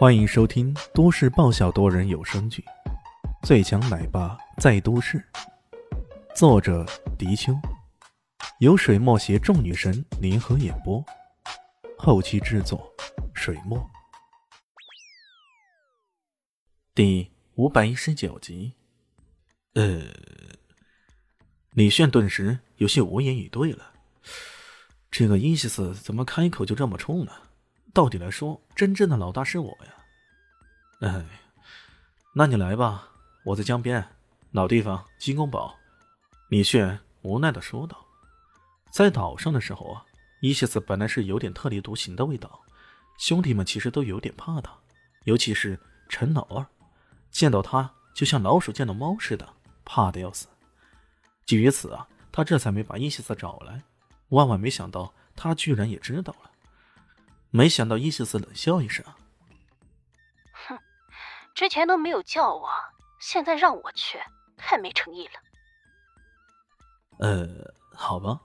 欢迎收听都市爆笑多人有声剧《最强奶爸在都市》，作者：迪秋，由水墨携众女神联合演播，后期制作：水墨。第五百一十九集。呃，李炫顿时有些无言以对了。这个伊西斯怎么开口就这么冲呢？到底来说，真正的老大是我呀！哎，那你来吧，我在江边，老地方，金公堡。李炫无奈的说道。在岛上的时候啊，伊西斯本来是有点特立独行的味道，兄弟们其实都有点怕他，尤其是陈老二，见到他就像老鼠见到猫似的，怕的要死。基于此啊，他这才没把伊西斯找来。万万没想到，他居然也知道了。没想到伊西斯冷笑一声：“哼，之前都没有叫我，现在让我去，太没诚意了。”呃，好吧。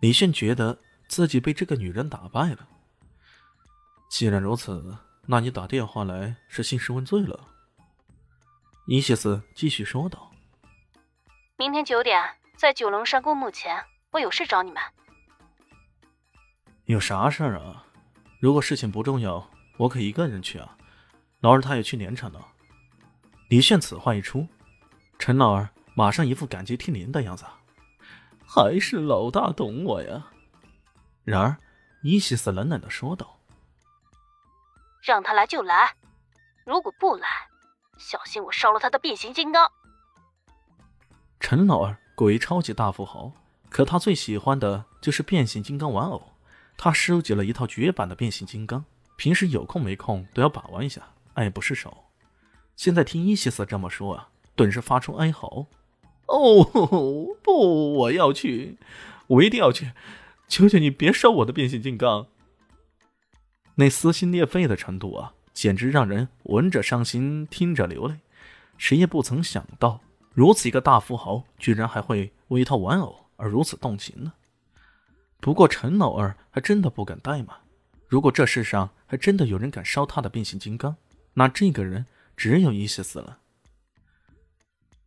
李迅觉得自己被这个女人打败了。既然如此，那你打电话来是兴师问罪了。伊西斯继续说道：“明天九点在九龙山公墓前，我有事找你们。”有啥事儿啊？如果事情不重要，我可一个人去啊。老二他也去连城了。李炫此话一出，陈老二马上一副感激涕零的样子。还是老大懂我呀。然而，伊西斯冷冷的说道：“让他来就来，如果不来，小心我烧了他的变形金刚。”陈老二贵为超级大富豪，可他最喜欢的就是变形金刚玩偶。他收集了一套绝版的变形金刚，平时有空没空都要把玩一下，爱不释手。现在听伊西斯这么说啊，顿时发出哀嚎：“哦不，我要去，我一定要去！求求你别烧我的变形金刚！”那撕心裂肺的程度啊，简直让人闻着伤心，听着流泪。谁也不曾想到，如此一个大富豪，居然还会为一套玩偶而如此动情呢。不过陈老二还真的不敢怠慢。如果这世上还真的有人敢烧他的变形金刚，那这个人只有伊西斯了。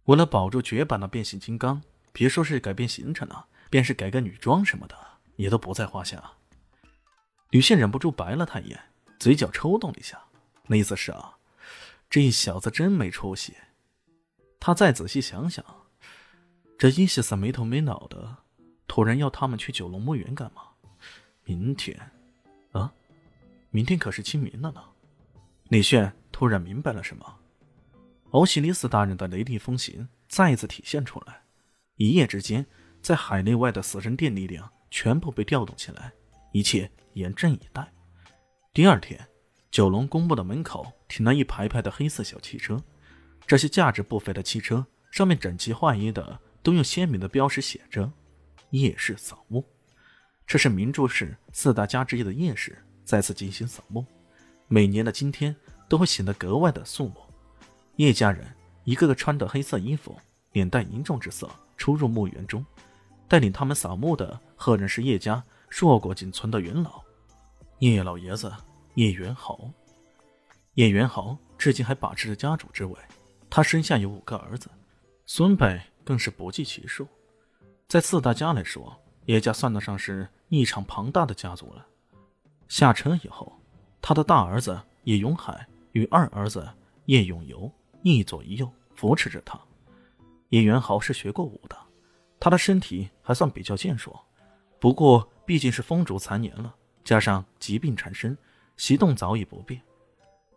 为了保住绝版的变形金刚，别说是改变行程了，便是改个女装什么的，也都不在话下。吕宪忍不住白了他一眼，嘴角抽动了一下，那意思是啊，这小子真没出息。他再仔细想想，这伊西斯没头没脑的。突然要他们去九龙墓园干嘛？明天，啊，明天可是清明了呢。李炫突然明白了什么。欧西里斯大人的雷厉风行再次体现出来。一夜之间，在海内外的死神殿力量全部被调动起来，一切严阵以待。第二天，九龙公墓的门口停了一排排的黑色小汽车，这些价值不菲的汽车上面整齐划一的都用鲜明的标识写着。夜市扫墓，这是明珠市四大家之一的夜市再次进行扫墓。每年的今天都会显得格外的肃穆。叶家人一个个穿着黑色衣服，脸带凝重之色，出入墓园中。带领他们扫墓的，赫然是叶家硕果仅存的元老叶老爷子叶元豪。叶元豪至今还把持着家主之位，他身下有五个儿子，孙辈更是不计其数。在四大家来说，叶家算得上是一场庞大的家族了。下车以后，他的大儿子叶永海与二儿子叶永游一左一右扶持着他。叶元豪是学过武的，他的身体还算比较健硕，不过毕竟是风烛残年了，加上疾病缠身，行动早已不便。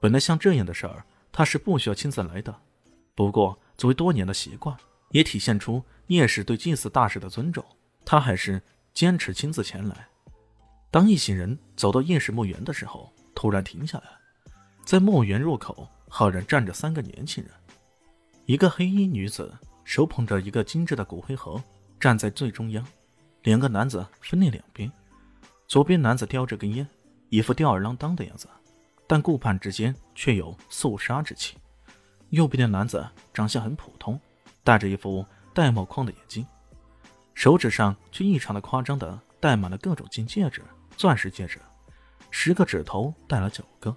本来像这样的事儿，他是不需要亲自来的，不过作为多年的习惯。也体现出叶氏对祭祀大事的尊重，他还是坚持亲自前来。当一行人走到叶氏墓园的时候，突然停下来，在墓园入口赫然站着三个年轻人，一个黑衣女子手捧着一个精致的骨灰盒，站在最中央，两个男子分列两边，左边男子叼着根烟，一副吊儿郎当的样子，但顾盼之间却有肃杀之气；右边的男子长相很普通。戴着一副玳瑁框的眼镜，手指上却异常的夸张的戴满了各种金戒指、钻石戒指，十个指头戴了九个，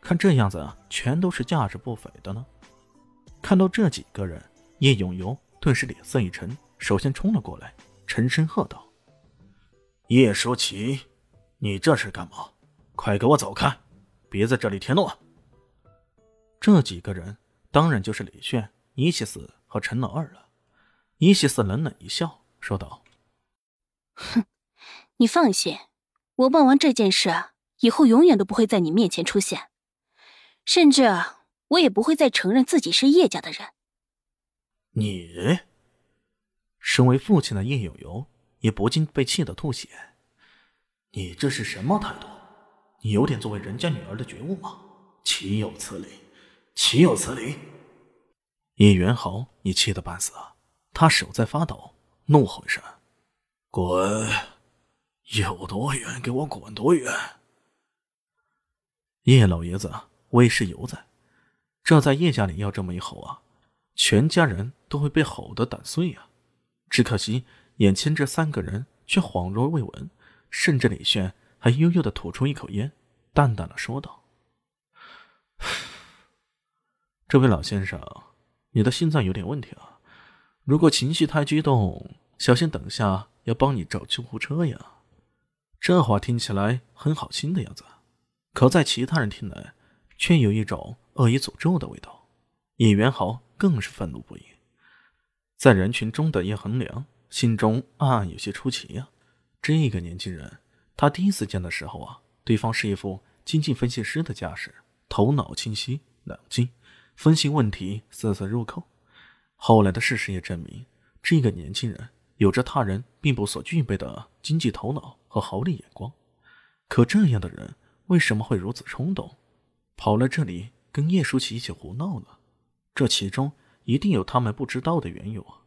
看这样子，全都是价值不菲的呢。看到这几个人，叶永游顿时脸色一沉，首先冲了过来，沉声喝道：“叶舒淇，你这是干嘛？快给我走开，别在这里添乱！”这几个人当然就是李炫、伊西斯和陈老二了。伊西斯冷冷一笑，说道：“哼，你放心，我办完这件事，以后永远都不会在你面前出现，甚至我也不会再承认自己是叶家的人。”你，身为父亲的叶有由也不禁被气得吐血。你这是什么态度？你有点作为人家女儿的觉悟吗？岂有此理！岂有此理！叶元豪也气得半死啊，他手在发抖，怒吼一声：“滚！有多远给我滚多远！”叶老爷子威势犹在，这在叶家里要这么一吼啊，全家人都会被吼得胆碎啊！只可惜眼前这三个人却恍若未闻，甚至李炫还悠悠的吐出一口烟，淡淡的说道。这位老先生，你的心脏有点问题啊！如果情绪太激动，小心等下要帮你找救护车呀。这话听起来很好心的样子，可在其他人听来，却有一种恶意诅咒的味道。叶元豪更是愤怒不已，在人群中的叶恒良心中暗暗有些出奇呀。这个年轻人，他第一次见的时候啊，对方是一副经济分析师的架势，头脑清晰冷静。分析问题，丝丝入扣。后来的事实也证明，这个年轻人有着他人并不所具备的经济头脑和豪利眼光。可这样的人为什么会如此冲动，跑来这里跟叶舒淇一起胡闹呢？这其中一定有他们不知道的缘由啊！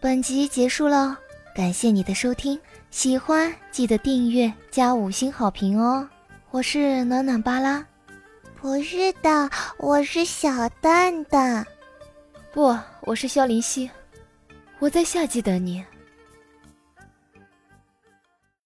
本集结束了，感谢你的收听，喜欢记得订阅加五星好评哦！我是暖暖巴拉，不是的，我是小蛋蛋，不，我是萧林希，我在夏季等你。